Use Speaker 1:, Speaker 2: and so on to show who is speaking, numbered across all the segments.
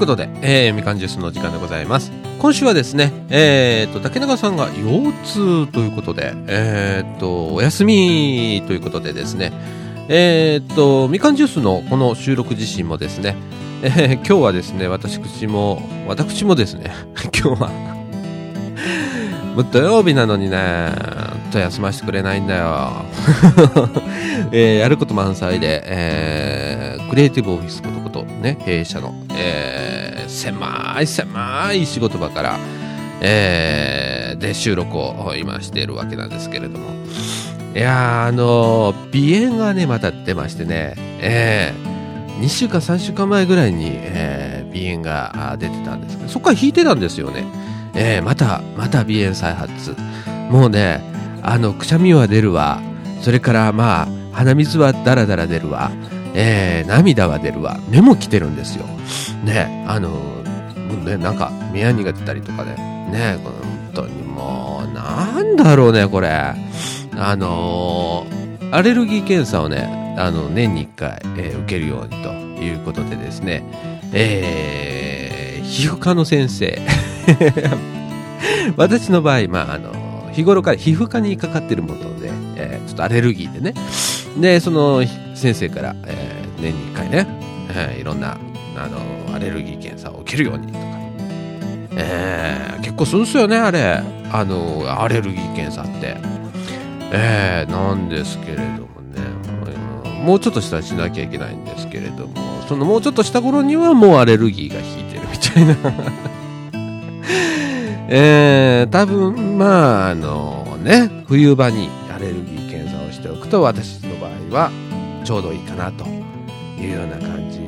Speaker 1: ことで、えー、みかんジュースの時間でございます。今週はですね、えー、と、竹中さんが腰痛ということで、えー、と、お休みということでですね、えー、と、みかんジュースのこの収録自身もですね、えー、今日はですね、私口も、私もですね、今日はもう土曜日なのにね、と休ませてくれないんだよ。えー、やること満載で、えー、クリエイティブオフィスこと、ね、弊社の、えー、狭い狭い仕事場から、えー、で収録を今しているわけなんですけれども。いやあの鼻炎がね、また出ましてね、えー、2週間、3週間前ぐらいに、えー、鼻炎が出てたんですけど、そこから引いてたんですよね。えー、また、また鼻炎再発。もうね、あの、くしゃみは出るわ。それからまあ、鼻水はダラダラ出るわ。えー、涙は出るわ。目も来てるんですよ。ね、あの、ね、なんか、目やにが出たりとかで、ね、本当にもう、なんだろうね、これ。あのー、アレルギー検査をね、あの、年に1回、えー、受けるようにということでですね、えー、皮膚科の先生 私の場合、まあ、あの、日頃から皮膚科にかかってるもので、えー、ちょっとアレルギーでね。で、その先生から、えー、年に1回ね、えー、いろんな、あの、アレルギー検査を受けるようにとか、えー、結構するんですよね、あれ。あの、アレルギー検査って。えー、なんですけれどもね、もうちょっとしたらしなきゃいけないんですけれども、そのもうちょっとした頃にはもうアレルギーが引いてるみたいな えー、多分、まあ、あのね、冬場にアレルギー検査をしておくと、私の場合はちょうどいいかなというような感じ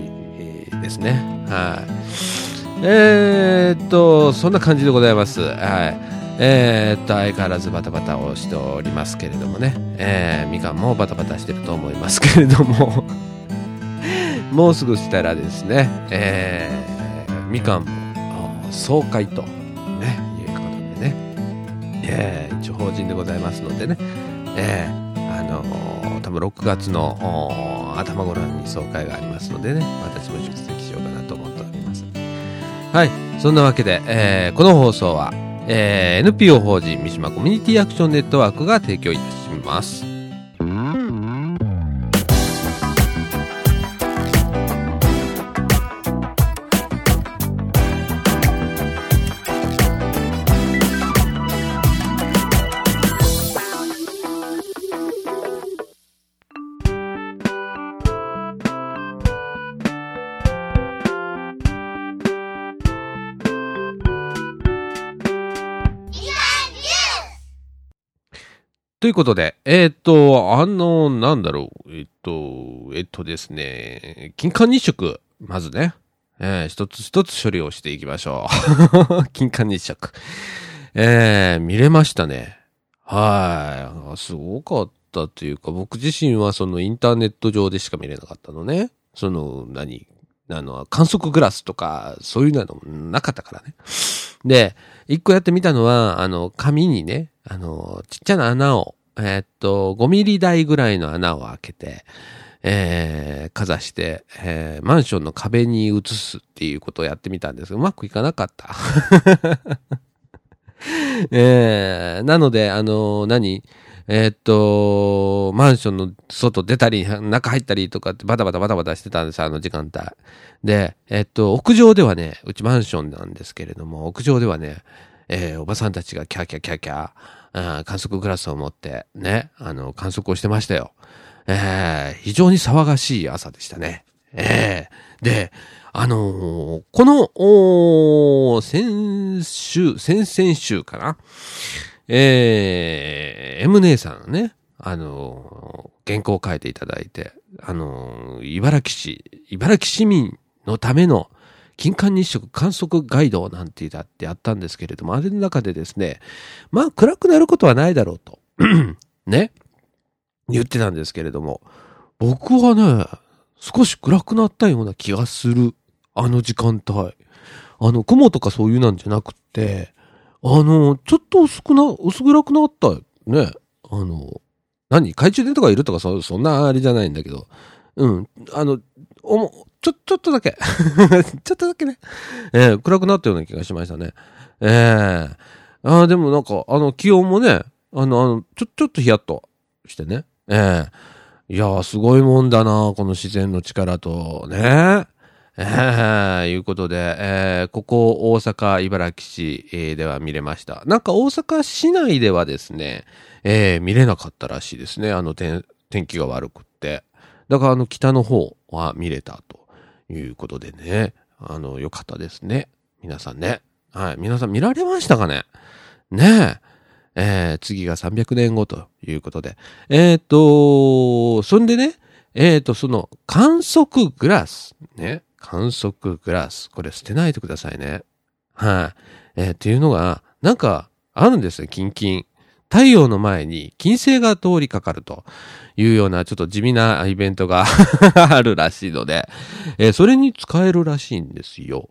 Speaker 1: ですね。はい。えー、っと、そんな感じでございます。はい。えー、っと、相変わらずバタバタをしておりますけれどもね。えー、みかんもバタバタしてると思いますけれども もうすぐしたらですね、えー、みかんも総会とね、いうことでねえー、一応法人でございますのでね、えー、あのー、多分6月の頭頃に総会がありますのでね、私も出席しようかなと思っております。はい、そんなわけで、えー、この放送は、えー、NPO 法人三島コミュニティアクションネットワークが提供いたします。いうことで、えっ、と、あの、なんだろう、えっ、と、えっ、とですね、金環日食、まずね、えー、一つ一つ処理をしていきましょう。金環日食。えー、見れましたね。はい。すごかったというか、僕自身はそのインターネット上でしか見れなかったのね。その、何あの、観測グラスとか、そういうのもなかったからね。で、一個やってみたのは、あの、紙にね、あの、ちっちゃな穴を、えー、っと、5ミリ台ぐらいの穴を開けて、えー、かざして、えー、マンションの壁に移すっていうことをやってみたんですが、うまくいかなかった。えー、なので、あの何？えー、っと、マンションの外出たり、中入ったりとかってバタバタバタバタしてたんです、あの時間帯。で、え、っと、屋上ではね、うちマンションなんですけれども、屋上ではね、えー、おばさんたちがキャーキャーキャーキャー、観測グラスを持って、ね、あの、観測をしてましたよ。えー、非常に騒がしい朝でしたね。えー、で、あのー、この、お先週、先々週かな？えー、M 姉さんね、あのー、原稿を書いていただいて、あのー、茨城市、茨城市民のための金環日食観測ガイドなんてだってやったんですけれども、あれの中でですね、まあ暗くなることはないだろうと、ね、言ってたんですけれども、僕はね、少し暗くなったような気がする。あの時間帯。あの、雲とかそういうなんじゃなくて、あの、ちょっと薄くな、薄暗くなったね。あの、何懐中電灯がいるとかそ、そんなあれじゃないんだけど。うん。あの、おも、ちょ、ちょっとだけ ちょっとだけね、えー、暗くなったような気がしましたね。ええー、あでもなんか、あの、気温もね、あの、あの、ちょ、ちょっとヒヤッとしてね。ええー、いやー、すごいもんだな、この自然の力と、ね。えー、いうことで、えー、ここ大阪、茨城市、では見れました。なんか大阪市内ではですね、えー、見れなかったらしいですね。あの、天気が悪くって。だからあの北の方は見れたということでね。あの、よかったですね。皆さんね。はい。皆さん見られましたかね？ねえ。えー、次が300年後ということで。えっ、ー、と、そんでね、えっ、ー、と、その観測グラス、ね、観測グラス、これ捨てないでくださいね。はい、えー、っていうのが、なんか、あるんですね、キンキン。太陽の前に金星が通りかかるというようなちょっと地味なイベントが あるらしいので、えー、それに使えるらしいんですよ。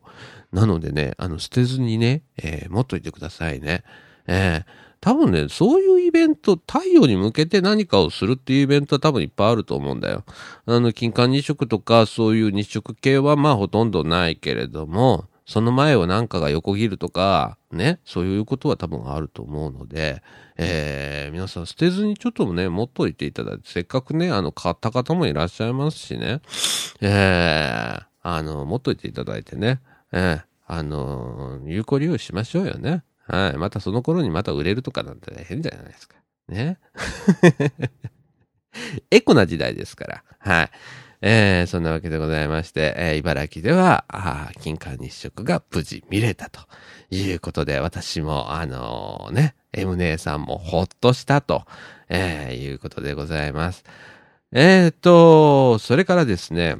Speaker 1: なのでね、あの、捨てずにね、えー、持っといてくださいね。えー、多分ね、そういうイベント、太陽に向けて何かをするっていうイベントは多分いっぱいあると思うんだよ。あの、金環日食とか、そういう日食系はまあほとんどないけれども、その前を何かが横切るとか、ね、そういうことは多分あると思うので、えー、皆さん捨てずにちょっとね、持っといていただいて、せっかくね、あの、買った方もいらっしゃいますしね、えー、あの、持っといていただいてね、えー、あの、有効利用しましょうよね。はい。またその頃にまた売れるとかなんて変じゃないですか。ね。エコな時代ですから。はい。えー、そんなわけでございまして、えー、茨城では、あ金環日食が無事見れたということで、私も、あのー、ね、M 姉さんもほっとしたと、えー、いうことでございます。えーと、それからですね、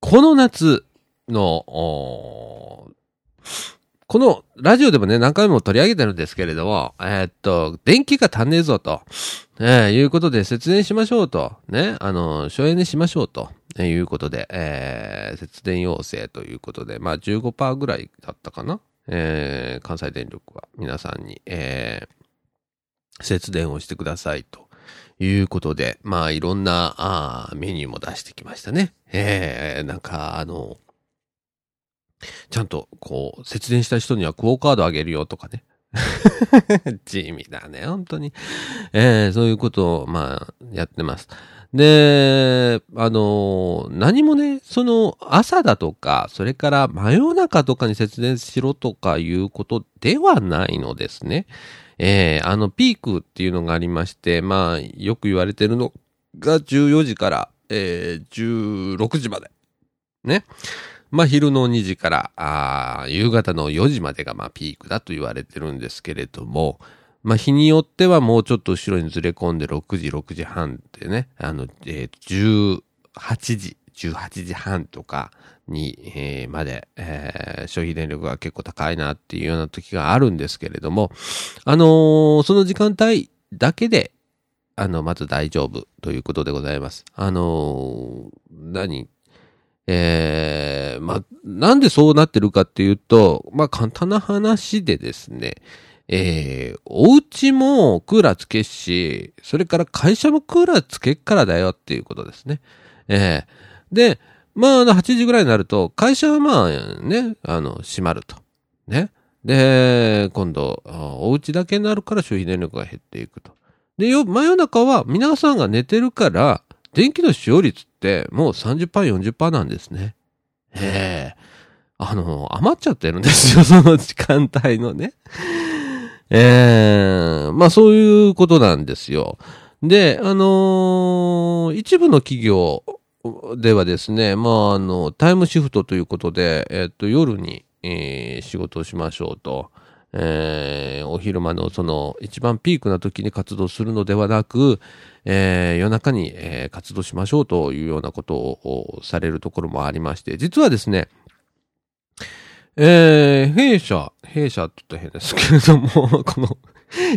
Speaker 1: この夏の、このラジオでもね、何回も取り上げてるんですけれども、えー、っと、電気が足んねえぞと、えー、いうことで節電しましょうと、ね、あの、省エネしましょうと、えー、いうことで、えー、節電要請ということで、まあ15%ぐらいだったかな、えー、関西電力は。皆さんに、えー、節電をしてくださいと。いうことで、まあいろんなあメニューも出してきましたね。えー、なんかあの、ちゃんと、こう、節電した人にはクオカードあげるよとかね。地味だね、本当に。えー、そういうことを、まあ、やってます。で、あの何もね、その、朝だとか、それから真夜中とかに節電しろとかいうことではないのですね。えー、あの、ピークっていうのがありまして、まあ、よく言われてるのが14時から、えー、16時まで。ね。まあ、昼の2時から、あ夕方の4時までが、まあ、ピークだと言われてるんですけれども、まあ、日によってはもうちょっと後ろにずれ込んで6時、6時半ってね、あの、えー、18時、18時半とかに、えー、まで、えー、消費電力が結構高いなっていうような時があるんですけれども、あのー、その時間帯だけで、あの、まず大丈夫ということでございます。あの何えー、まあ、なんでそうなってるかっていうと、まあ、簡単な話でですね、えー、お家もクーラーつけし、それから会社もクーラーつけっからだよっていうことですね。えー、で、まあ、8時ぐらいになると、会社はまあね、あの、閉まると。ね。で、今度、お家だけになるから消費電力が減っていくと。で、よ、真夜中は皆さんが寝てるから、電気の使用率ってもう30%、40%なんですね。へえ。あの、余っちゃってるんですよ、その時間帯のね。ええ、まあそういうことなんですよ。で、あのー、一部の企業ではですね、まああの、タイムシフトということで、えっと、夜に、えー、仕事をしましょうと。えー、お昼間のその一番ピークな時に活動するのではなく、えー、夜中に、えー、活動しましょうというようなことをされるところもありまして、実はですね、えー、弊社、弊社って言ったら変ですけれども、この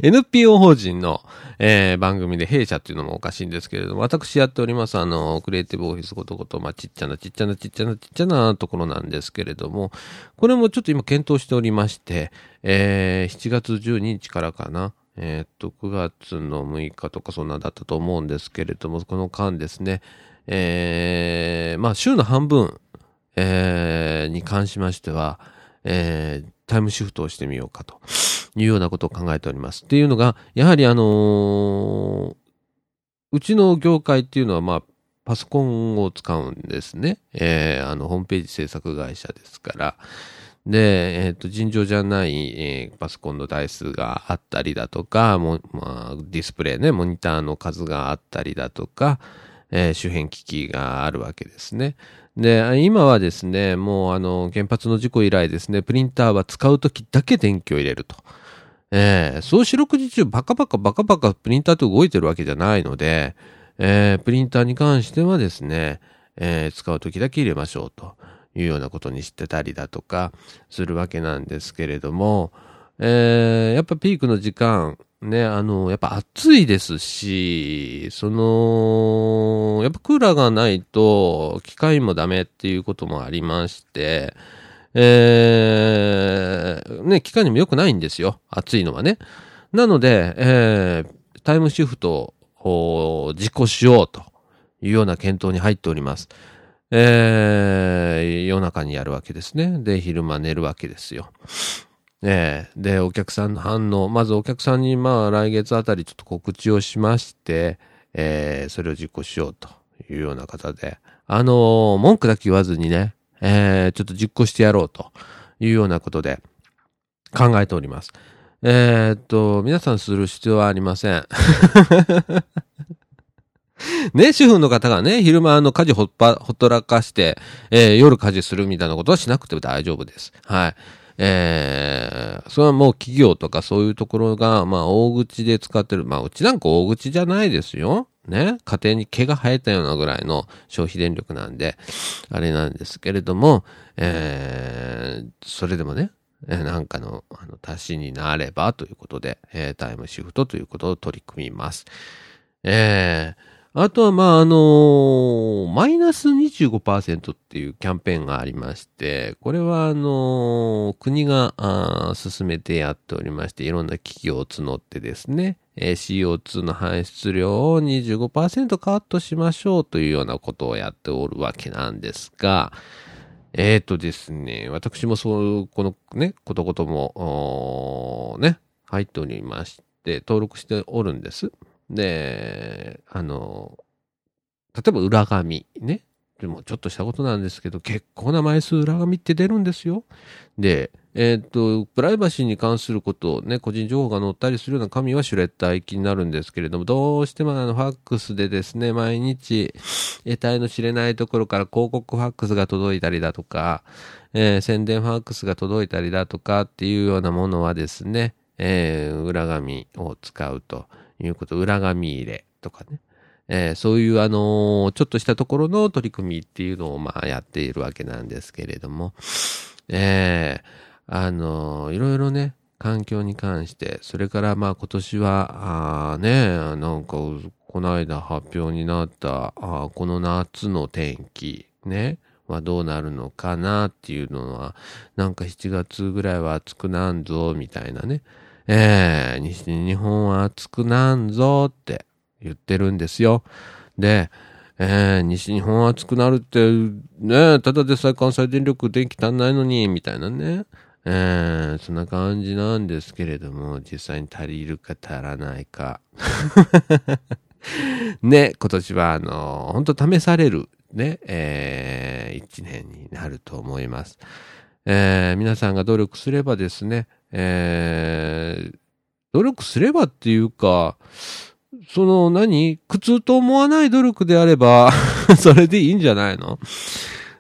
Speaker 1: NPO 法人の、えー、番組で弊社っていうのもおかしいんですけれども、私やっております、あの、クリエイティブオフィスことこと、まあ、ちっちゃなちっちゃなちっちゃなちっちゃなところなんですけれども、これもちょっと今検討しておりまして、えー、7月12日からかな、え、っと、9月の6日とかそんなだったと思うんですけれども、この間ですね、えー、まあ、週の半分、えー、に関しましては、えー、タイムシフトをしてみようかというようなことを考えております。っていうのが、やはりあのー、うちの業界っていうのは、まあ、パソコンを使うんですね。えー、あの、ホームページ制作会社ですから。で、えっ、ー、と、尋常じゃない、えー、パソコンの台数があったりだとか、もまあ、ディスプレイね、モニターの数があったりだとか、えー、周辺機器があるわけですね。で、今はですね、もうあの、原発の事故以来ですね、プリンターは使うときだけ電気を入れると。えー、そう四六時中バカバカバカバカプリンターって動いてるわけじゃないので、えー、プリンターに関してはですね、えー、使うときだけ入れましょうというようなことにしてたりだとかするわけなんですけれども、えー、やっぱピークの時間、ね、あの、やっぱ暑いですし、その、やっぱクーラーがないと機械もダメっていうこともありまして、えー、ね、機械にも良くないんですよ。暑いのはね。なので、えー、タイムシフトを実行しようというような検討に入っております。えー、夜中にやるわけですね。で、昼間寝るわけですよ。えー、で、お客さんの反応、まずお客さんにまあ来月あたりちょっと告知をしまして、えー、それを実行しようというような方で、あのー、文句だけ言わずにね、えー、ちょっと実行してやろうというようなことで考えております。えー、っと、皆さんする必要はありません。ね、主婦の方がね、昼間あの家事ほっぱ、ほっとらかして、えー、夜家事するみたいなことはしなくても大丈夫です。はい。えー、それはもう企業とかそういうところが、まあ大口で使ってる。まあうちなんか大口じゃないですよ。ね。家庭に毛が生えたようなぐらいの消費電力なんで、あれなんですけれども、えー、それでもね、えなんかの、あの、足しになればということで、えー、タイムシフトということを取り組みます。えー、あとは、まあ、あのー、マイナス25%っていうキャンペーンがありまして、これは、あのー、国が進めてやっておりまして、いろんな企業を募ってですね、えー、CO2 の排出量を25%カットしましょうというようなことをやっておるわけなんですが、えっ、ー、とですね、私もそう、このね、ことごとも、ね、入っておりまして、登録しておるんです。で、あの、例えば裏紙ね。でもちょっとしたことなんですけど、結構な枚数裏紙って出るんですよ。で、えっ、と、プライバシーに関することをね、個人情報が載ったりするような紙はシュレッダー行きになるんですけれども、どうしてもあの、ファックスでですね、毎日、得体の知れないところから広告ファックスが届いたりだとか、えー、宣伝ファックスが届いたりだとかっていうようなものはですね、えー、裏紙を使うと。いうこと、裏紙入れとかね。えー、そういうあのー、ちょっとしたところの取り組みっていうのをまあやっているわけなんですけれども、えー、あのー、いろいろね、環境に関して、それからまあ今年は、あね、なんか、この間発表になった、あこの夏の天気、ね、はどうなるのかなっていうのは、なんか7月ぐらいは暑くなんぞ、みたいなね。えー、西日本は暑くなんぞって言ってるんですよ。で、えー、西日本は暑くなるって、ね、ただでさえ関西電力電気足んないのに、みたいなね。えー、そんな感じなんですけれども、実際に足りるか足らないか。ね、今年は、あの、本当試される、ね、えー、一年になると思います。えー、皆さんが努力すればですね、えー、努力すればっていうか、その何？苦痛と思わない努力であれば それでいいんじゃないの？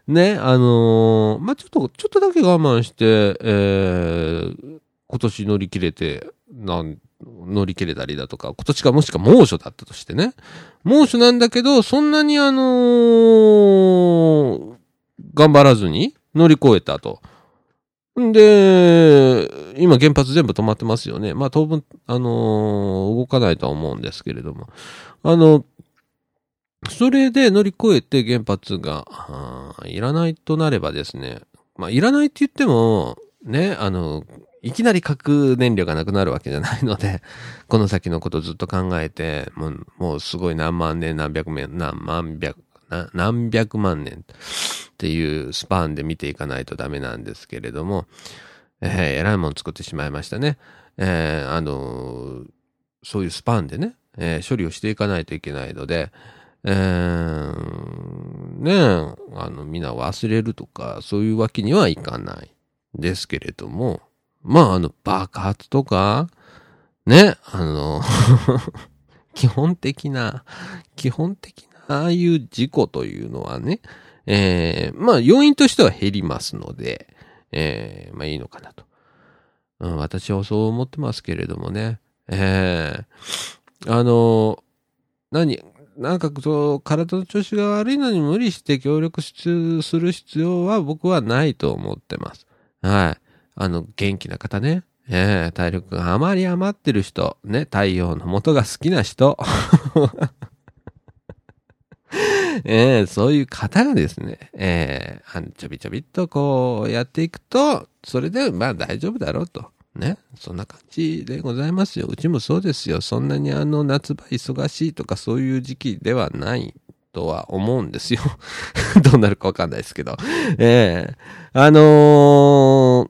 Speaker 1: ね、あのー、まあ、ちょっと、ちょっとだけ我慢して、えー、今年乗り切れて、なん、乗り切れたりだとか、今年がもしか猛暑だったとしてね。猛暑なんだけど、そんなにあのー、頑張らずに乗り越えたと。んで、今原発全部止まってますよね。まあ当分、あのー、動かないとは思うんですけれども。あの、それで乗り越えて原発が、いらないとなればですね、まあいらないって言っても、ね、あの、いきなり核燃料がなくなるわけじゃないので、この先のことずっと考えて、もう、もうすごい何万年何百年、何万百、何百万年っていうスパンで見ていかないとダメなんですけれども、えー、えらいもん作ってしまいましたね。えー、あのー、そういうスパンでね、えー、処理をしていかないといけないので、えー、ねえ、あの、みんな忘れるとか、そういうわけにはいかないですけれども、まあ、あの、爆発とか、ね、あの 基本的な、基本的な、ああいう事故というのはね、えー、まあ、要因としては減りますので、えー、まあいいのかなと。うん、私はそう思ってますけれどもね。えー、あの、何、なんかそう、体の調子が悪いのに無理して協力する必要は僕はないと思ってます。はい。あの、元気な方ね。ええ体力があまり余ってる人、ね、太陽の元が好きな人。ええそういう方がですね、ええちょびちょびっとこうやっていくと、それでまあ大丈夫だろうと。ね。そんな感じでございますよ。うちもそうですよ。そんなにあの夏場忙しいとかそういう時期ではないとは思うんですよ。どうなるかわかんないですけど。ええあの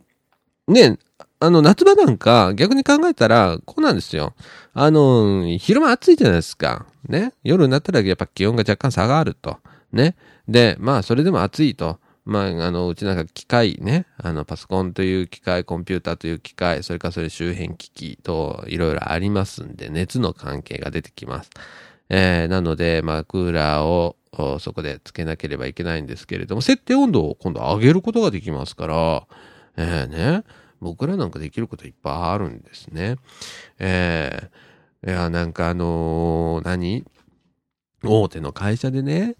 Speaker 1: ー、ね、あの、夏場なんか逆に考えたら、こうなんですよ。あの、昼間暑いじゃないですか。ね。夜になったらやっぱ気温が若干下がると。ね。で、まあ、それでも暑いと。まあ、あの、うちなんか機械ね、あの、パソコンという機械、コンピューターという機械、それからそれ周辺機器といろいろありますんで、熱の関係が出てきます。えー、なので、まあ、クーラーをそこでつけなければいけないんですけれども、設定温度を今度上げることができますから、えー、ね、僕らなんかできることいっぱいあるんですね。えー、いや、なんかあのー、何？大手の会社でね、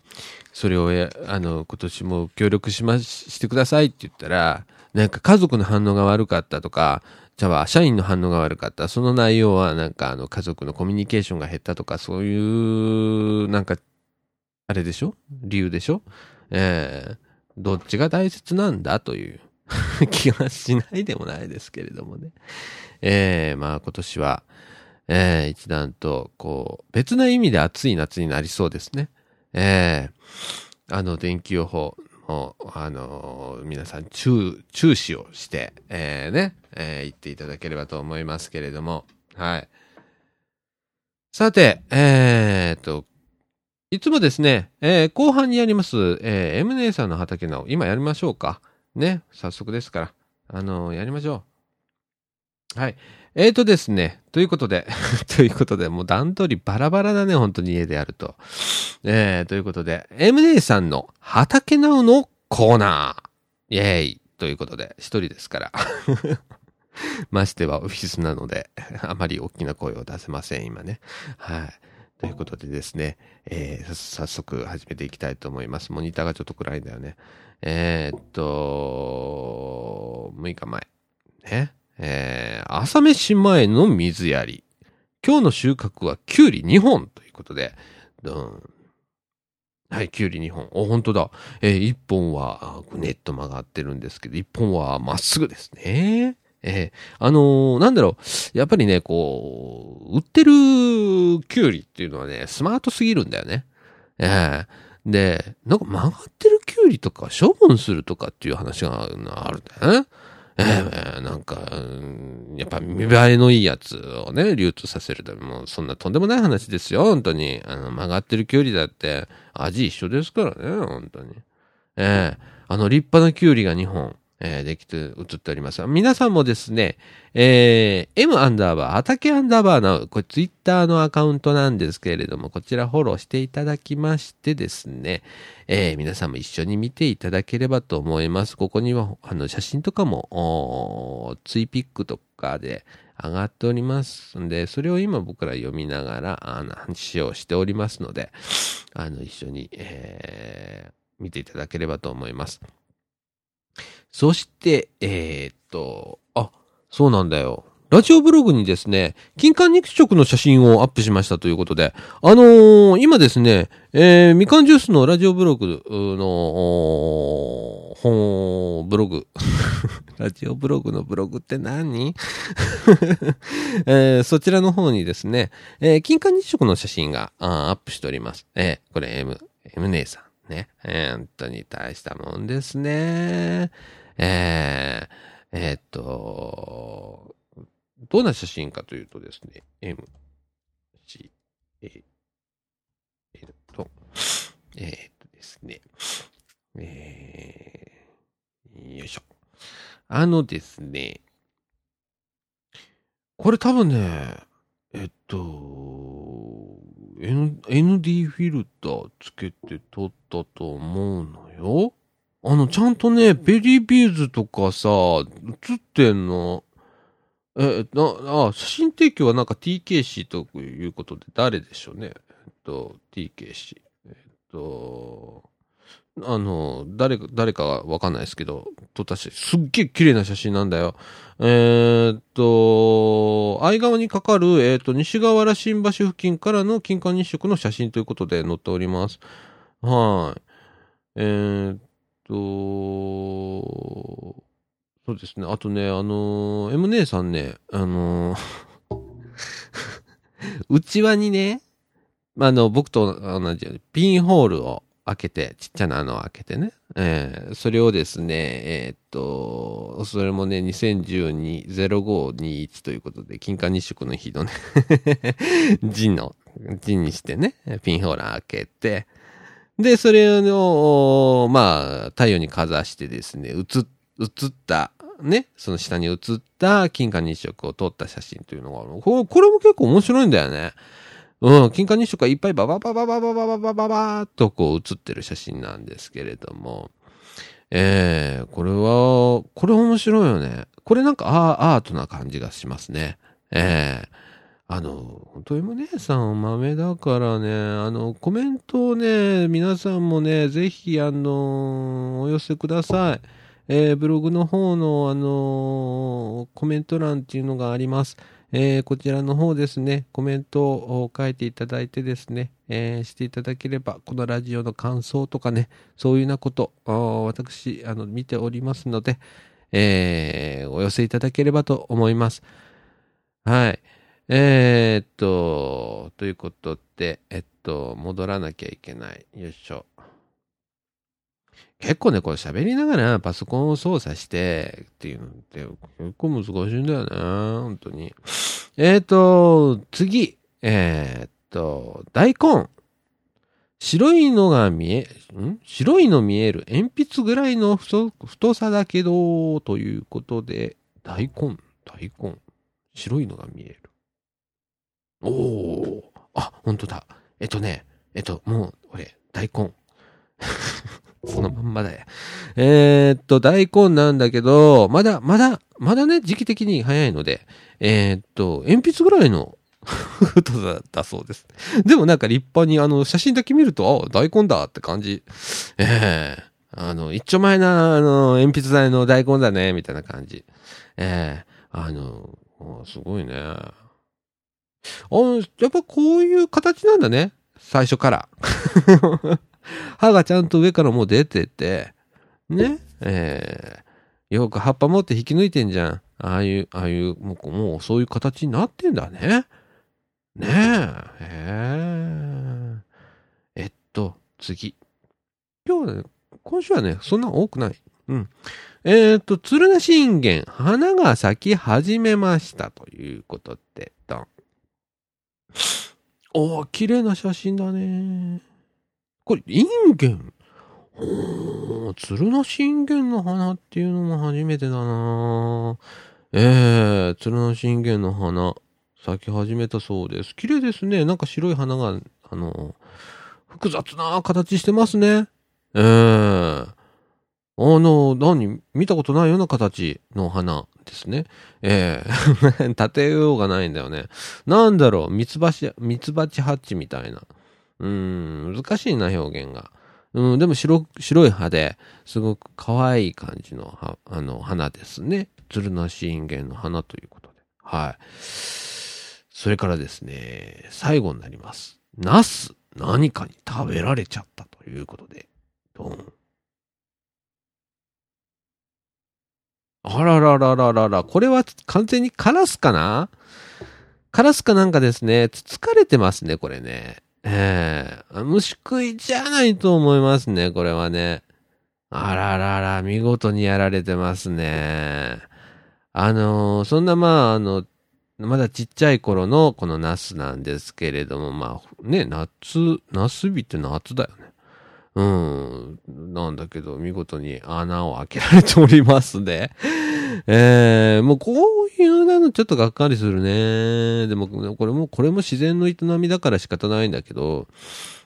Speaker 1: それをあの、今年も協力しま、してくださいって言ったら、なんか家族の反応が悪かったとか、じゃあ社員の反応が悪かった。その内容はなんかあの家族のコミュニケーションが減ったとか、そういう、なんか、あれでしょ？理由でしょ？ええー、どっちが大切なんだ？という。気がしないでもないですけれどもね。ええー、まあ今年は、ええー、一段と、こう、別な意味で暑い夏になりそうですね。ええー、あの、電気予報も、あの皆さん注、注視をして、ええね、え言っていただければと思いますけれども、はい。さて、えー、と、いつもですね、えー、後半にやります、えー、M 姉さんの畑の、今やりましょうか。ね、早速ですから、あのー、やりましょう。はい。えーとですね、ということで、ということで、もう段取りバラバラだね、本当に家でやると。えー、ということで、MD さんの畑なおのコーナー。イェーイということで、一人ですから。ましてはオフィスなので、あまり大きな声を出せません、今ね。はい。ということでですね、えー、早速始めていきたいと思います。モニターがちょっと暗いんだよね。えー、っと、6日前。ね？えー、朝飯前の水やり。今日の収穫はキュウリ2本ということで、うん、はい、キュウリ2本。お、本当だ。えー、1本はぐねっと曲がってるんですけど、1本はまっすぐですね。えー、あのー、なんだろう。やっぱりね、こう、売ってるキュウリっていうのはね、スマートすぎるんだよね。えー、で、なんか曲がってるキュウリとか処分するとかっていう話があるんだよね。えー、なんか、やっぱ見栄えのいいやつをね、流通させるためもう、そんなとんでもない話ですよ、本当に。あの、曲がってるキュウリだって、味一緒ですからね、本当に。ええー、あの、立派なキュウリが2本。えー、できて、映っております。皆さんもですね、えー、M アンダーバー、畑アンダーバーな、これツイッターのアカウントなんですけれども、こちらフォローしていただきましてですね、えー、皆さんも一緒に見ていただければと思います。ここには、あの、写真とかも、ツイピックとかで上がっておりますんで、それを今僕ら読みながら、あの、話をしておりますので、あの、一緒に、えー、見ていただければと思います。そして、えー、っと、あ、そうなんだよ。ラジオブログにですね、金環肉食の写真をアップしましたということで、あのー、今ですね、えー、みかんジュースのラジオブログの、本、ブログ。ラジオブログのブログって何、えー、そちらの方にですね、えー、金環日食の写真がアップしております。えー、これ M、M 姉さん。ね。えー、本当に大したもんですね。えー、えー、っと、どんな写真かというとですね、M、C、A、L と、えー、っとですね、えー、よいしょ。あのですね、これ多分ね、えっと、N、ND フィルターつけて撮ったと思うのよ。あの、ちゃんとね、ベイリービーズとかさ、映ってんの？え、な、あ、写真提供はなんか TKC ということで誰でしょうね？えっと、TKC。えっと、あの、誰か、誰かわかんないですけど、撮ったし、すっげえ綺麗な写真なんだよ。えー、っと、相川にかかる、えー、っと、西河原新橋付近からの金環日食の写真ということで載っております。はい。えー、っと、そうですね。あとね、あのー、M 姉さんね、あのー 内輪にね、まあの、僕と同じようにピンホールを開けて、ちっちゃな穴を開けてね。えー、それをですね、えー、っと、それもね、2012-0521ということで、金環日食の日のね 字の、字にしてね、ピンホーラー開けて、で、それを、まあ、太陽にかざしてですね、映、映った、ね、その下に映った金環日食を撮った写真というのがあるこれも結構面白いんだよね。うん、金環日食がいっぱいバババババババババババーっとこう映ってる写真なんですけれども、ええー、これは、これ面白いよね。これなんかアートな感じがしますね。ええー、あの、本当にも姉さん豆だからね、あの、コメントをね、皆さんもね、ぜひ、あの、お寄せください。えー、ブログの方の、あのコメント欄っていうのがあります。えー、こちらの方ですね、コメントを書いていただいてですね、えー、していただければ、このラジオの感想とかね、そういうようなこと、私、あの、見ておりますので、えー、お寄せいただければと思います。はい。えー、っと、ということで、えっと、戻らなきゃいけない。よいしょ。結構ね、これ喋りながらパソコンを操作してっていうのって結構難しいんだよね。本当に。えっ、ー、と、次。えっ、ー、と、大根。白いのが見え、ん？白いの見える鉛筆ぐらいの太さだけど、ということで、大根、大根。白いのが見える。おー。あ、ほんとだ。えっとね、えっと、もう、俺、大根。そのまんまだよ。えー、っと、大根なんだけど、まだ、まだ、まだね、時期的に早いので、えー、っと、鉛筆ぐらいの 太さだそうです。でもなんか立派に、あの、写真だけ見ると、あ、大根だって感じ。ええー、あの、一丁前な、あの、鉛筆台の大根だね、みたいな感じ。ええ、あの、すごいね。あやっぱこういう形なんだね。最初から。歯がちゃんと上からもう出てて、ね、えー、よく葉っぱ持って引き抜いてんじゃん。ああいう、ああいう、もう、もうそういう形になってんだね。ねえ。へえ。えっと、次。今日はね、今週はね、そんな多くない。うん。えっ、と、鶴な信玄、花が咲き始めましたということで、おー、綺麗な写真だね。これ、インゲン？おー、鶴の信玄の花っていうのも初めてだなええー、鶴の信玄の花、咲き始めたそうです。綺麗ですね。なんか白い花が、あの、複雑な形してますね。ええー、あの、何？見たことないような形の花ですね。ええー、立てようがないんだよね。なんだろう、ミツバチ、ミツバチハッチみたいな。うん、難しいな、表現が。うん、でも白、白い葉で、すごく可愛い感じの、あの、花ですね。鶴なしインゲンの花ということで。はい。それからですね、最後になります。ナス、何かに食べられちゃったということで。ドン。あらららららら、これは完全にカラスかな？カラスかなんかですね、つつかれてますね、これね。ええー、虫食いじゃないと思いますね、これはね。あららら、見事にやられてますね。あのー、そんなまあ、あの、まだちっちゃい頃のこのナスなんですけれども、まあね、夏、ナス日って夏だよね。うん。なんだけど、見事に穴を開けられておりますね。えー、もうこういうのちょっとがっかりするね。でも、これも、これも自然の営みだから仕方ないんだけど、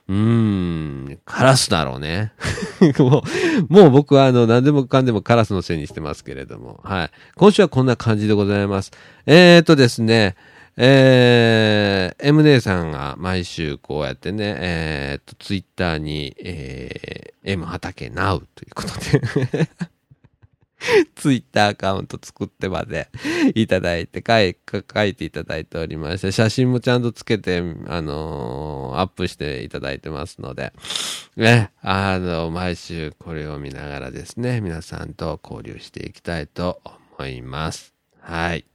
Speaker 1: うーん、カラスだろうね。もう、もう僕はあの、何でもかんでもカラスのせいにしてますけれども、はい。今週はこんな感じでございます。えーとですね、えー、M 姉さんが毎週こうやってね、えーと、ツイッターに、えー、M 畑 Now ということで ツイッターアカウント作ってまでいただいて書い、書いていただいておりまして、写真もちゃんとつけて、あのー、アップしていただいてますので、ね、あの、毎週これを見ながらですね、皆さんと交流していきたいと思います。はい。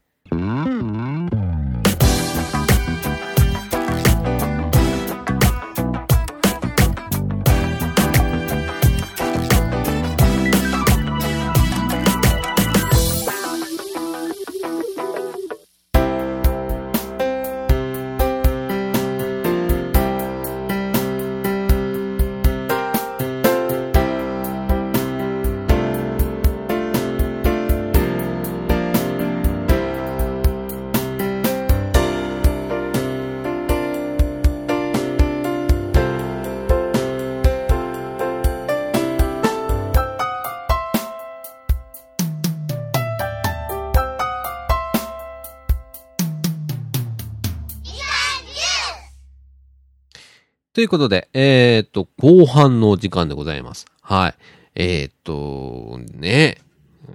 Speaker 1: ということで、えー、っと、後半の時間でございます。はい。えー、っと、ね、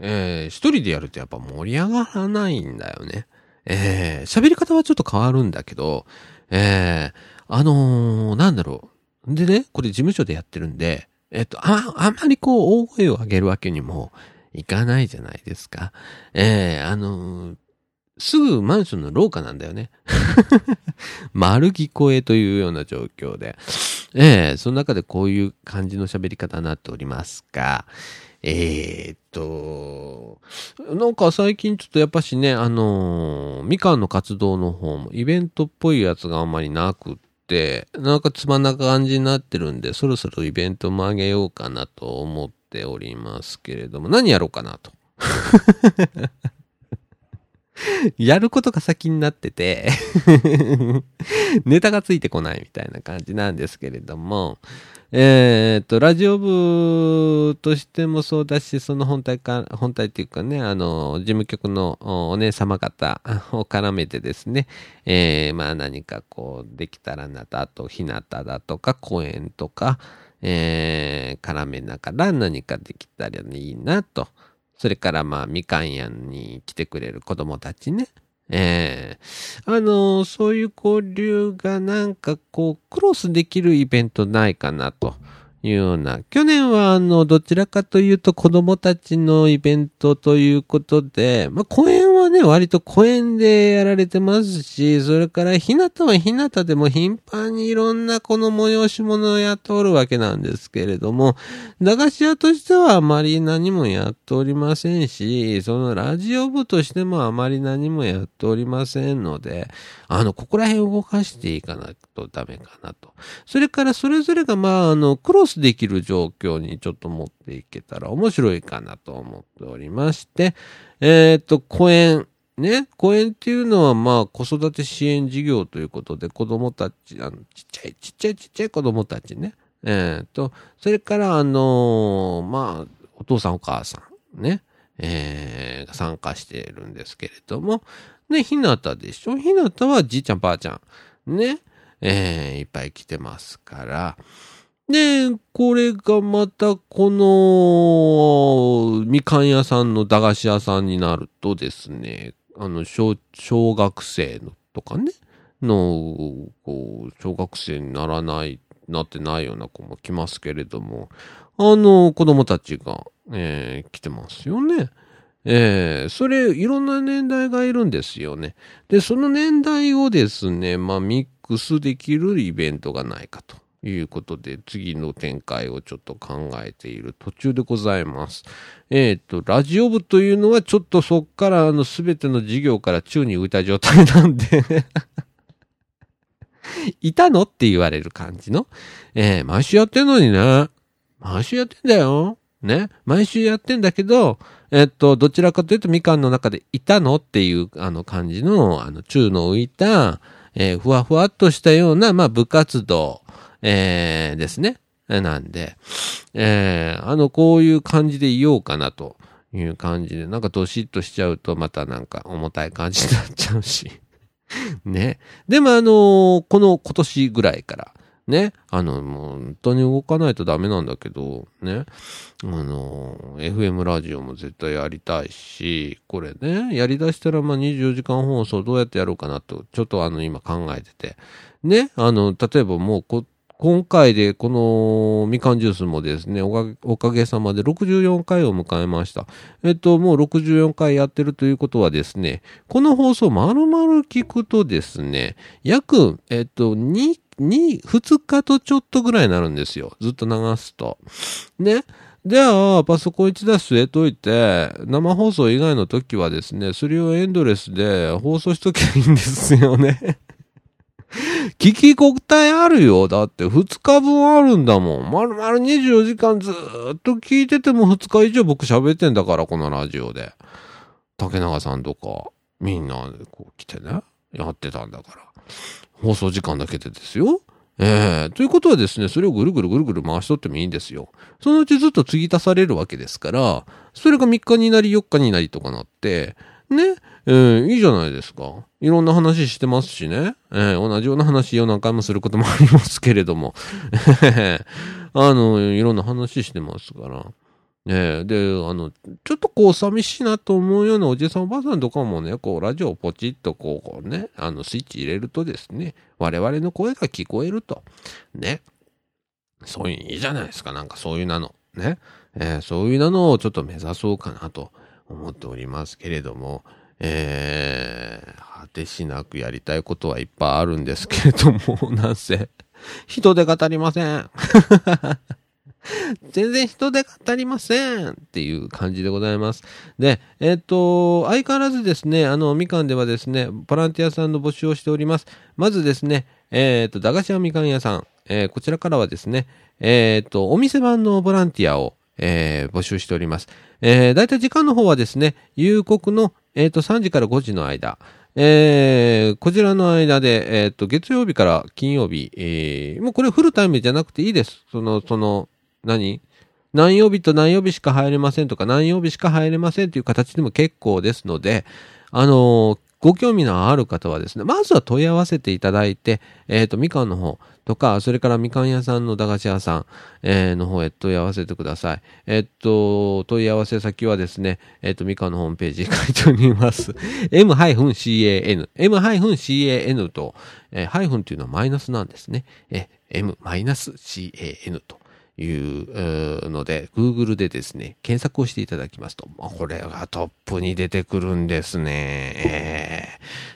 Speaker 1: えー、一人でやるとやっぱ盛り上がらないんだよね。えー、喋り方はちょっと変わるんだけど、えー、あのー、なんだろう。でね、これ事務所でやってるんで、えっと、あ、あまりこう、大声を上げるわけにもいかないじゃないですか。えー、あのー、すぐマンションの廊下なんだよね。丸聞こえというような状況で。ええー、その中でこういう感じの喋り方になっておりますが、えー、と、なんか最近ちょっとやっぱしね、あのー、みかんの活動の方もイベントっぽいやつがあんまりなくって、なんかつまんな感じになってるんで、そろそろイベントもあげようかなと思っておりますけれども、何やろうかなと。やることが先になってて ネタがついてこないみたいな感じなんですけれども、え、っと、ラジオ部としてもそうだし、その本体か、本体っていうかね、あの、事務局のお姉様方を絡めてですね、えー、まあ何かこう、できたらなと、あと、日向だとか、公園とか、えー、絡めながら何かできたらいいなと。それからまあ、みかん屋に来てくれる子供たちね。ええー、あのー、そういう交流がなんかこう、クロスできるイベントないかなと。いうような。去年は、あの、どちらかというと子供たちのイベントということで、まあ、公園はね、割と公園でやられてますし、それから、日向は日向でも頻繁にいろんなこの催し物をやっておるわけなんですけれども、駄菓子屋としてはあまり何もやっておりませんし、そのラジオ部としてもあまり何もやっておりませんので、あの、ここら辺動かしていかなくとダメかなと。それからそれぞれが、まあ、あの、クロスできる状況にちょっと持っていけたら面白いかなと思っておりまして、えっ、ー、と、公園、ね、公園っていうのはまあ子育て支援事業ということで子供たち、あの、ちっちゃいちっちゃいちっちゃい子供たちね、えっ、ー、と、それからあのー、まあ、お父さんお母さんね、えー、参加しているんですけれども、ね、ひなたでしょ？ひなたはじいちゃんばあちゃん、ね、えー、いっぱい来てますから、で、これがまたこの、みかん屋さんの駄菓子屋さんになるとですね、あの、小、小学生のとかね、の、こう、小学生にならない、なってないような子も来ますけれども、あの、子供たちが、えー、来てますよね。えー、それ、いろんな年代がいるんですよね。で、その年代をですね、まあ、見比クスできるイベントがないかということで、次の展開をちょっと考えている途中でございます。えっ、ー、と、ラジオ部というのはちょっとそっからあの全ての授業から宙に浮いた状態なんで いたの？って言われる感じの。えー、毎週やってんのにね。毎週やってんだよ。ね。毎週やってんだけど、えっと、どちらかというとみかんの中でいたのっていう、あの感じの、あの、宙の浮いた、えー、ふわふわっとしたような、まあ、部活動、えー、ですね。なんで、えー、あの、こういう感じでいようかなという感じで、なんかどしっとしちゃうとまたなんか重たい感じになっちゃうし。ね。でもあのー、この今年ぐらいから、ね。あの、もう本当に動かないとダメなんだけど、ね。あの、FM ラジオも絶対やりたいし、これね、やりだしたらまあ24時間放送どうやってやろうかなと、ちょっとあの今考えてて。ね。あの、例えばもうこ、今回でこのみかんジュースもですね、おかげさまで64回を迎えました。えっと、もう64回やってるということはですね、この放送丸々聞くとですね、約、えっと、2、2、2日とちょっとぐらいになるんですよ。ずっと流すと。ね。じゃあ、パソコン1台据えといて、生放送以外の時はですね、それをエンドレスで放送しときゃいいんですよね。聞き応えあるよ。だって2日分あるんだもん。まるまる24時間ずっと聞いてても2日以上僕喋ってんだから、このラジオで。竹永さんとか、みんなこう来てね、やってたんだから。放送時間だけでですよ。ええー、ということはですね、それをぐるぐるぐるぐる回しとってもいいんですよ。そのうちずっと継ぎ足されるわけですから、それが3日になり4日になりとかなって、ね、えー、いいじゃないですか。いろんな話してますしね。えー、同じような話を何回もすることもありますけれども。あの、いろんな話してますから。ねえ、で、あの、ちょっとこう寂しいなと思うようなおじいさんおばあさんとかもね、こうラジオをポチッとこうこうね、あのスイッチ入れるとですね、我々の声が聞こえると。ね。そういう、いいじゃないですか。なんかそういうなの。ね。えー、そういうなのをちょっと目指そうかなと思っておりますけれども、えー、果てしなくやりたいことはいっぱいあるんですけれども、なんせ、人手が足りません。全然人手が足りませんっていう感じでございます。で、えっ、と、相変わらずですね、あの、みかんではですね、ボランティアさんの募集をしております。まずですね、えっ、と、駄菓子屋みかん屋さん、えー、こちらからはですね、えっ、と、お店版のボランティアを、え、募集しております。えー、だいたい時間の方はですね、夕刻の、えっ、と、3時から5時の間、えー、こちらの間で、えっ、と、月曜日から金曜日、えー、もうこれフルタイムじゃなくていいです。その、その、何？何曜日と何曜日しか入れませんとか、何曜日しか入れませんという形でも結構ですので、あのー、ご興味のある方はですね、まずは問い合わせていただいて、えっ、ー、と、みかんの方とか、それからみかん屋さんの駄菓子屋さん、えー、の方へ問い合わせてください。えっ、ー、と、問い合わせ先はですね、えっ、と、みかんのホームページに書いております。m-can、m-can と、えー、ハイフンというのはマイナスなんですね。え、m-can と。いうので、Google でですね、検索をしていただきますと、これがトップに出てくるんですね。え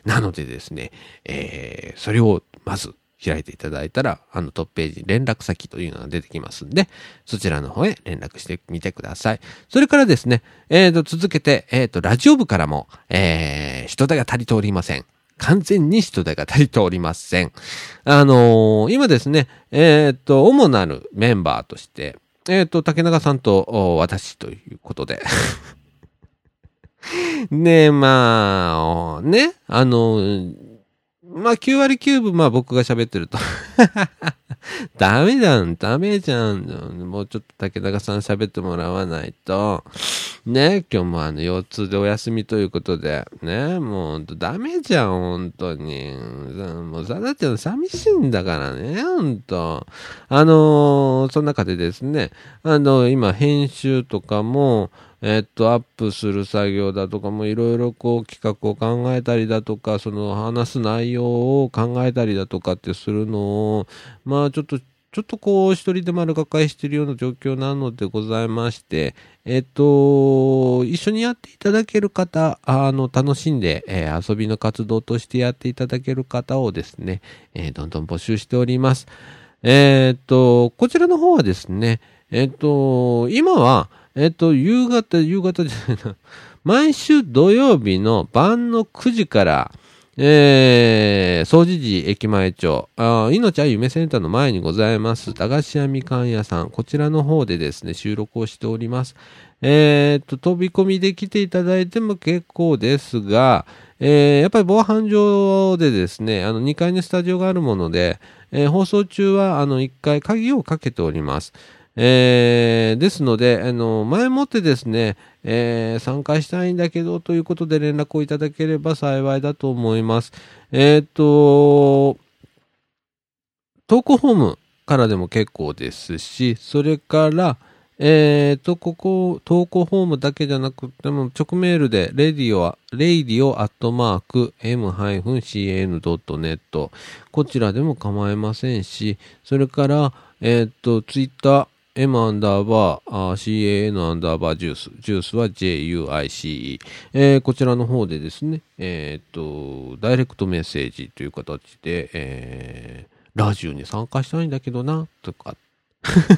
Speaker 1: ー、なのでですね、えー、それをまず開いていただいたら、あのトップページに連絡先というのが出てきますんで、そちらの方へ連絡してみてください。それからですね、えーと、続けて、えーと、ラジオ部からも、えー、人手が足りておりません。完全に人手が足りておりません。あのー、今ですね、えっ、と、主なるメンバーとして、えっ、と、竹中さんと私ということで ねまあ、ね、あのーまあ、9割9分、まあ僕が喋ってるとダメだん、ダメじゃん。もうちょっと竹中さん喋ってもらわないと。ね、今日もあの、腰痛でお休みということで。ね、もうダメじゃん、本当に。もうさだちゃん寂しいんだからね、本当あのー、その中でですね、あの、今編集とかも、えっと、アップする作業だとかもいろいろこう企画を考えたりだとか、その話す内容を考えたりだとかってするのを、まあちょっとちょっとこう、一人で丸抱えしているような状況なのでございまして、えっと、一緒にやっていただける方、あの、楽しんで、えー、遊びの活動としてやっていただける方をですね、えー、どんどん募集しております。えっと、こちらの方はですね、えっと、今は、えっと、夕方、夕方じゃないな、毎週土曜日の晩の9時から、えー、総除寺駅前町、あ命あ夢センターの前にございます、駄菓子屋みかん屋さん、こちらの方でですね、収録をしております。えー、っと、飛び込みで来ていただいても結構ですが、えー、やっぱり防犯上でですね、あの、2階にスタジオがあるもので、えー、放送中は、あの、1階鍵をかけております。えー、ですので、あの、前もってですね、えー、参加したいんだけどということで連絡をいただければ幸いだと思います。えっ、ー、と、投稿フォームからでも結構ですし、それから、えっ、ー、と、ここ、投稿フォームだけじゃなくても、直メールで、 radio、radio アットマーク、m-cn.net、こちらでも構いませんし、それから、えっ、ー、と、ツイッター、M アンダーバー、CAN アンダーバージュース。ジュースは JUICE。えー、こちらの方でですね、えっ、と、ダイレクトメッセージという形で、えー、ラジオに参加したいんだけどな、とか、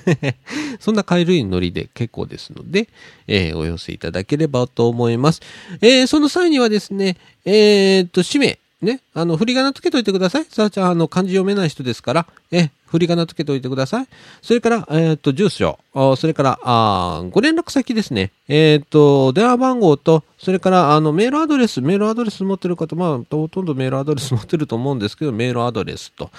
Speaker 1: そんな軽いノリで結構ですので、えー、お寄せいただければと思います。えー、その際にはですね、えー、っと、氏名、ね、あの、振り仮名つけといてください。さあちゃん、あの、漢字読めない人ですから、え、振り仮名つけておいてください。それから、えっ、ー、と、住所、それから、あご連絡先ですね。えっ、ー、と、電話番号と、それから、あの、メールアドレス、メールアドレス持ってる方、まあ、ほとんどメールアドレス持ってると思うんですけど、メールアドレスと。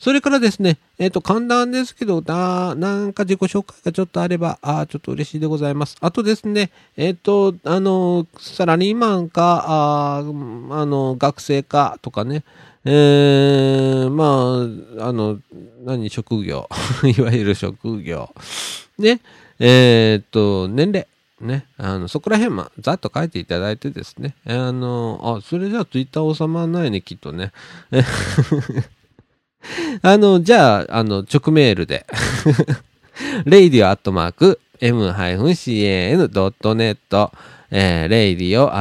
Speaker 1: それからですね、えっ、ー、と、簡単ですけど、な、なんか自己紹介がちょっとあれば、あちょっと嬉しいでございます。あとですね、えっ、と、あの、サラリーマンか、ああの、学生かとかね、えー、まあ、あの、何、職業？いわゆる職業。ね、えー、っと、年齢？ね、あの、そこら辺、ま、ざっと書いていただいてですね。あの、あ、それじゃあツイッター収まらないね、きっとね。あの、じゃあ、あの、直メールで。radio アットマーク m-can.net えー、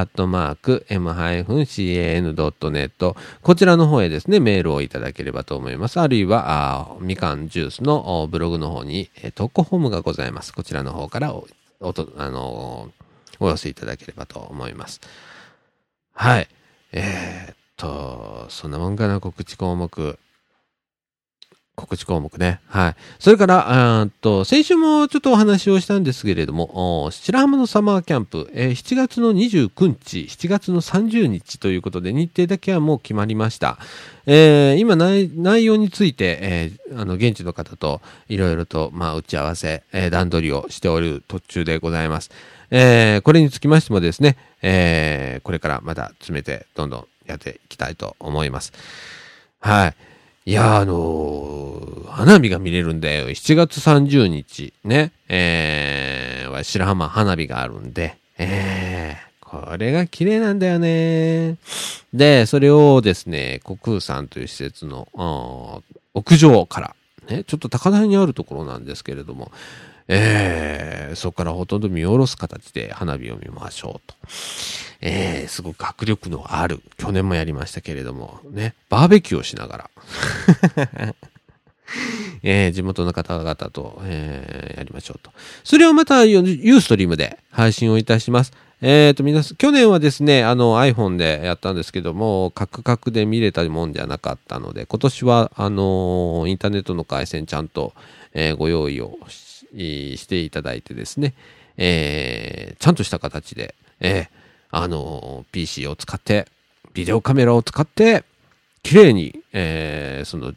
Speaker 1: radio.m-can.net こちらの方へですね、メールをいただければと思います。あるいは、あみかんジュースのブログの方に、えー、投稿フォームがございます。こちらの方からお、あのー、お寄せいただければと思います。はい。えー、っと、そんなもんかな、告知項目。告知項目ね。はい。それから、と、先週もちょっとお話をしたんですけれども、白浜のサマーキャンプ、えー、7月の29日、7月の30日ということで、日程だけはもう決まりました。えー、今内、内容について、えー、あの、現地の方といろいろと、まあ、打ち合わせ、えー、段取りをしておる途中でございます。えー、これにつきましてもですね、えー、これからまた詰めて、どんどんやっていきたいと思います。はい。いや、あのー、花火が見れるんだよ。7月30日、ね、えー、白浜花火があるんで、えー、これが綺麗なんだよね。で、それをですね、国空山という施設の、屋上から、ね、ちょっと高台にあるところなんですけれども、えー、そこからほとんど見下ろす形で花火を見ましょうと。えー、すごく迫力のある、去年もやりましたけれども、ね、バーベキューをしながら、えー、地元の方々と、えー、やりましょうと。それをまたユーストリームで配信をいたします。えっ、ー、と、皆さん、去年はですね、あの iPhone でやったんですけども、カクカクで見れたもんじゃなかったので、今年は、あの、インターネットの回線ちゃんと、え、ご用意をししていただいてですね、えー、ちゃんとした形で、えー、あの、PC を使って、ビデオカメラを使って、綺麗に、えー、その、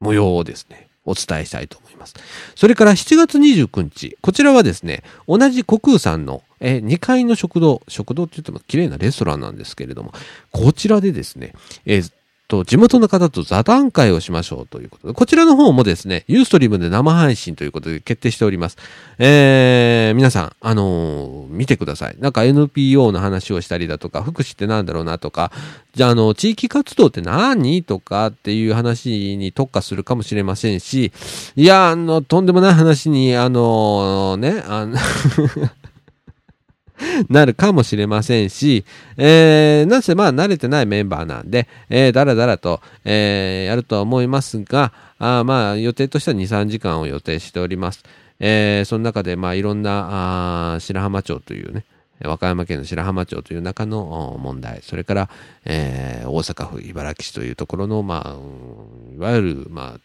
Speaker 1: 模様をですね、お伝えしたいと思います。それから7月29日、こちらはですね、同じ国空さんの、え、2階の食堂、食堂って言っても綺麗なレストランなんですけれども、こちらでですね、えー、と、地元の方と座談会をしましょうということで、こちらの方もですね、ユーストリームで生配信ということで決定しております。えー、皆さん、あのー、見てください。なんか NPO の話をしたりだとか、福祉ってなんだろうなとか、じゃあ、あの、地域活動って何とかっていう話に特化するかもしれませんし、いや、あの、とんでもない話に、あのー、ね、あの なるかもしれませんし、えー、なんせまあ慣れてないメンバーなんで、えー、だらだらと、えー、やるとは思いますが、あまあ予定としては2、3時間を予定しております。えー、その中でまあいろんな、あ白浜町というね、和歌山県の白浜町という中の問題、それから、えー、大阪府茨城市というところの、まあ、いわゆる、まあ、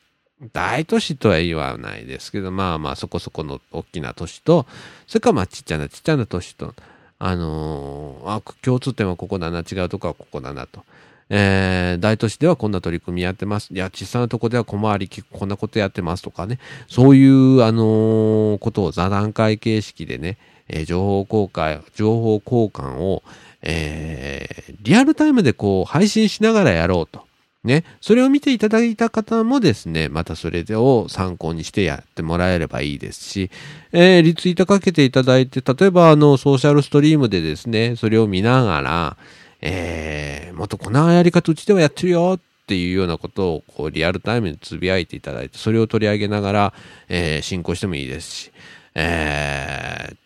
Speaker 1: 大都市とは言わないですけど、まあまあそこそこの大きな都市と、それからまあちっちゃなちっちゃな都市と、あのー、あ、共通点はここだな、違うとこはここだなと。えー、大都市ではこんな取り組みやってます。いや、小さなとこでは小回りこんなことやってますとかね。そういう、あのー、ことを座談会形式でね、えー、情報公開、情報交換を、えー、リアルタイムでこう配信しながらやろうと。ね、それを見ていただいた方もですね、またそれを参考にしてやってもらえればいいですし、えー、リツイートかけていただいて、例えばあの、ソーシャルストリームでですね、それを見ながら、えー、もっとこんなやり方うちではやってるよっていうようなことをこうリアルタイムにつぶやいていただいて、それを取り上げながら、えー、進行してもいいですし、えー、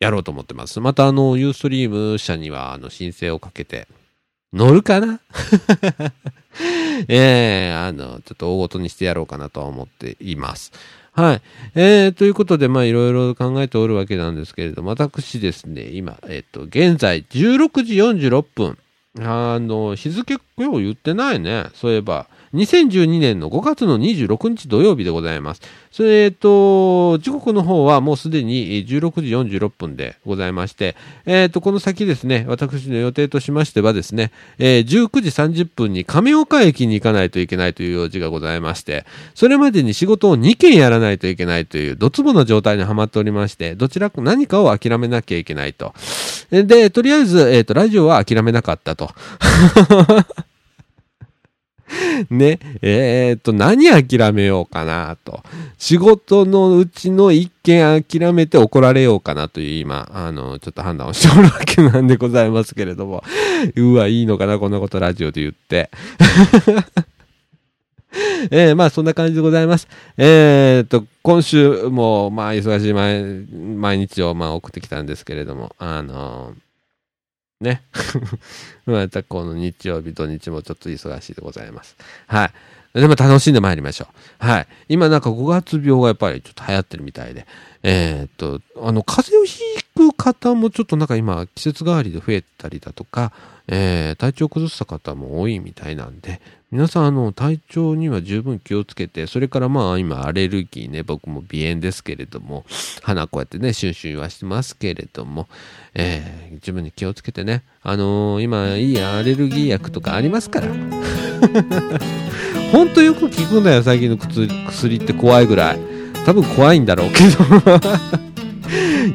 Speaker 1: やろうと思ってます。またあの、ユーストリーム社にはあの申請をかけて、乗るかな？ええー、あの、ちょっと大ごとにしてやろうかなとは思っています。はい。えー、ということで、まあ、いろいろ考えておるわけなんですけれども、私ですね、今、えっ、と、現在、16時46分。あの、日付、今日言ってないね。そういえば。2012年の5月の26日土曜日でございます。それ、えっと、時刻の方はもうすでに16時46分でございまして、えっと、この先ですね、私の予定としましてはですね、えー、19時30分に亀岡駅に行かないといけないという用事がございまして、それまでに仕事を2件やらないといけないという、ドツボな状態にはまっておりまして、どちらか何かを諦めなきゃいけないと。で、とりあえず、えっと、ラジオは諦めなかったと。ね、えー、っと、何諦めようかなと。仕事のうちの一件諦めて怒られようかなという今、あの、ちょっと判断をしておるわけなんでございますけれども。うわ、いいのかな、こんなことラジオで言って。えー、まあそんな感じでございます。えー、っと、今週も、まあ忙しい毎日をまあ送ってきたんですけれども、あのーね。またこの日曜日、土日もちょっと忙しいでございます。はい。でも楽しんでまいりましょう。はい。今なんか5月病がやっぱりちょっと流行ってるみたいで。えー、っと、あの、風邪をひく方もちょっとなんか今季節代わりで増えたりだとか、えー、体調崩した方も多いみたいなんで、皆さん、あの、体調には十分気をつけて、それからまあ、今、アレルギーね、僕も鼻炎ですけれども、鼻こうやってね、シュンシュンはしてますけれども、えー、自分に気をつけてね、あのー、今、いいアレルギー薬とかありますから。ほんとよく効くんだよ、最近の薬って怖いぐらい。多分怖いんだろうけど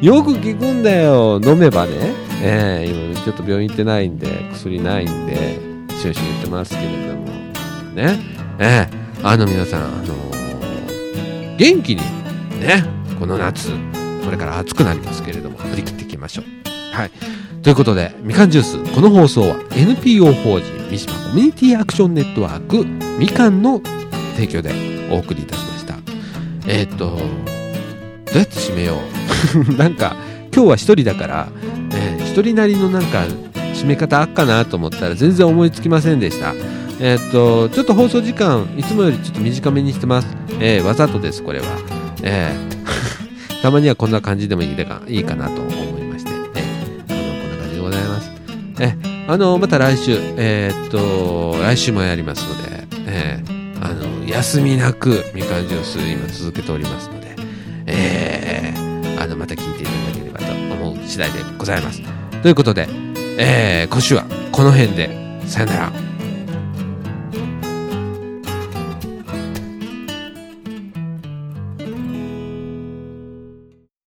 Speaker 1: よく効くんだよ、飲めばね。えー、今、ちょっと病院行ってないんで、薬ないんで、シュンシュン言ってますけれども。ね。ええあの皆さん、あのー、元気に、ね、この夏、これから暑くなりますけれども、振り切っていきましょう。はい。ということで、みかんジュース、この放送は NPO 法人三島コミュニティアクションネットワークみかんの提供でお送りいたしました。えー、っと、どうやって締めよう？なんか、今日は一人だから、えー、一人なりのなんか、締め方あっかなと思ったら全然思いつきませんでした。えー、っと、ちょっと放送時間、いつもよりちょっと短めにしてます。えー、わざとです、これは。えー、たまにはこんな感じでもいいかなと思いましえあの、また来週、えー、っと、来週もやりますので、えー、あの、休みなくみかんジュース今続けておりますので、えー、あの、また聞いていただければと思う次第でございます。ということで、えー、今週はこの辺で、さよなら。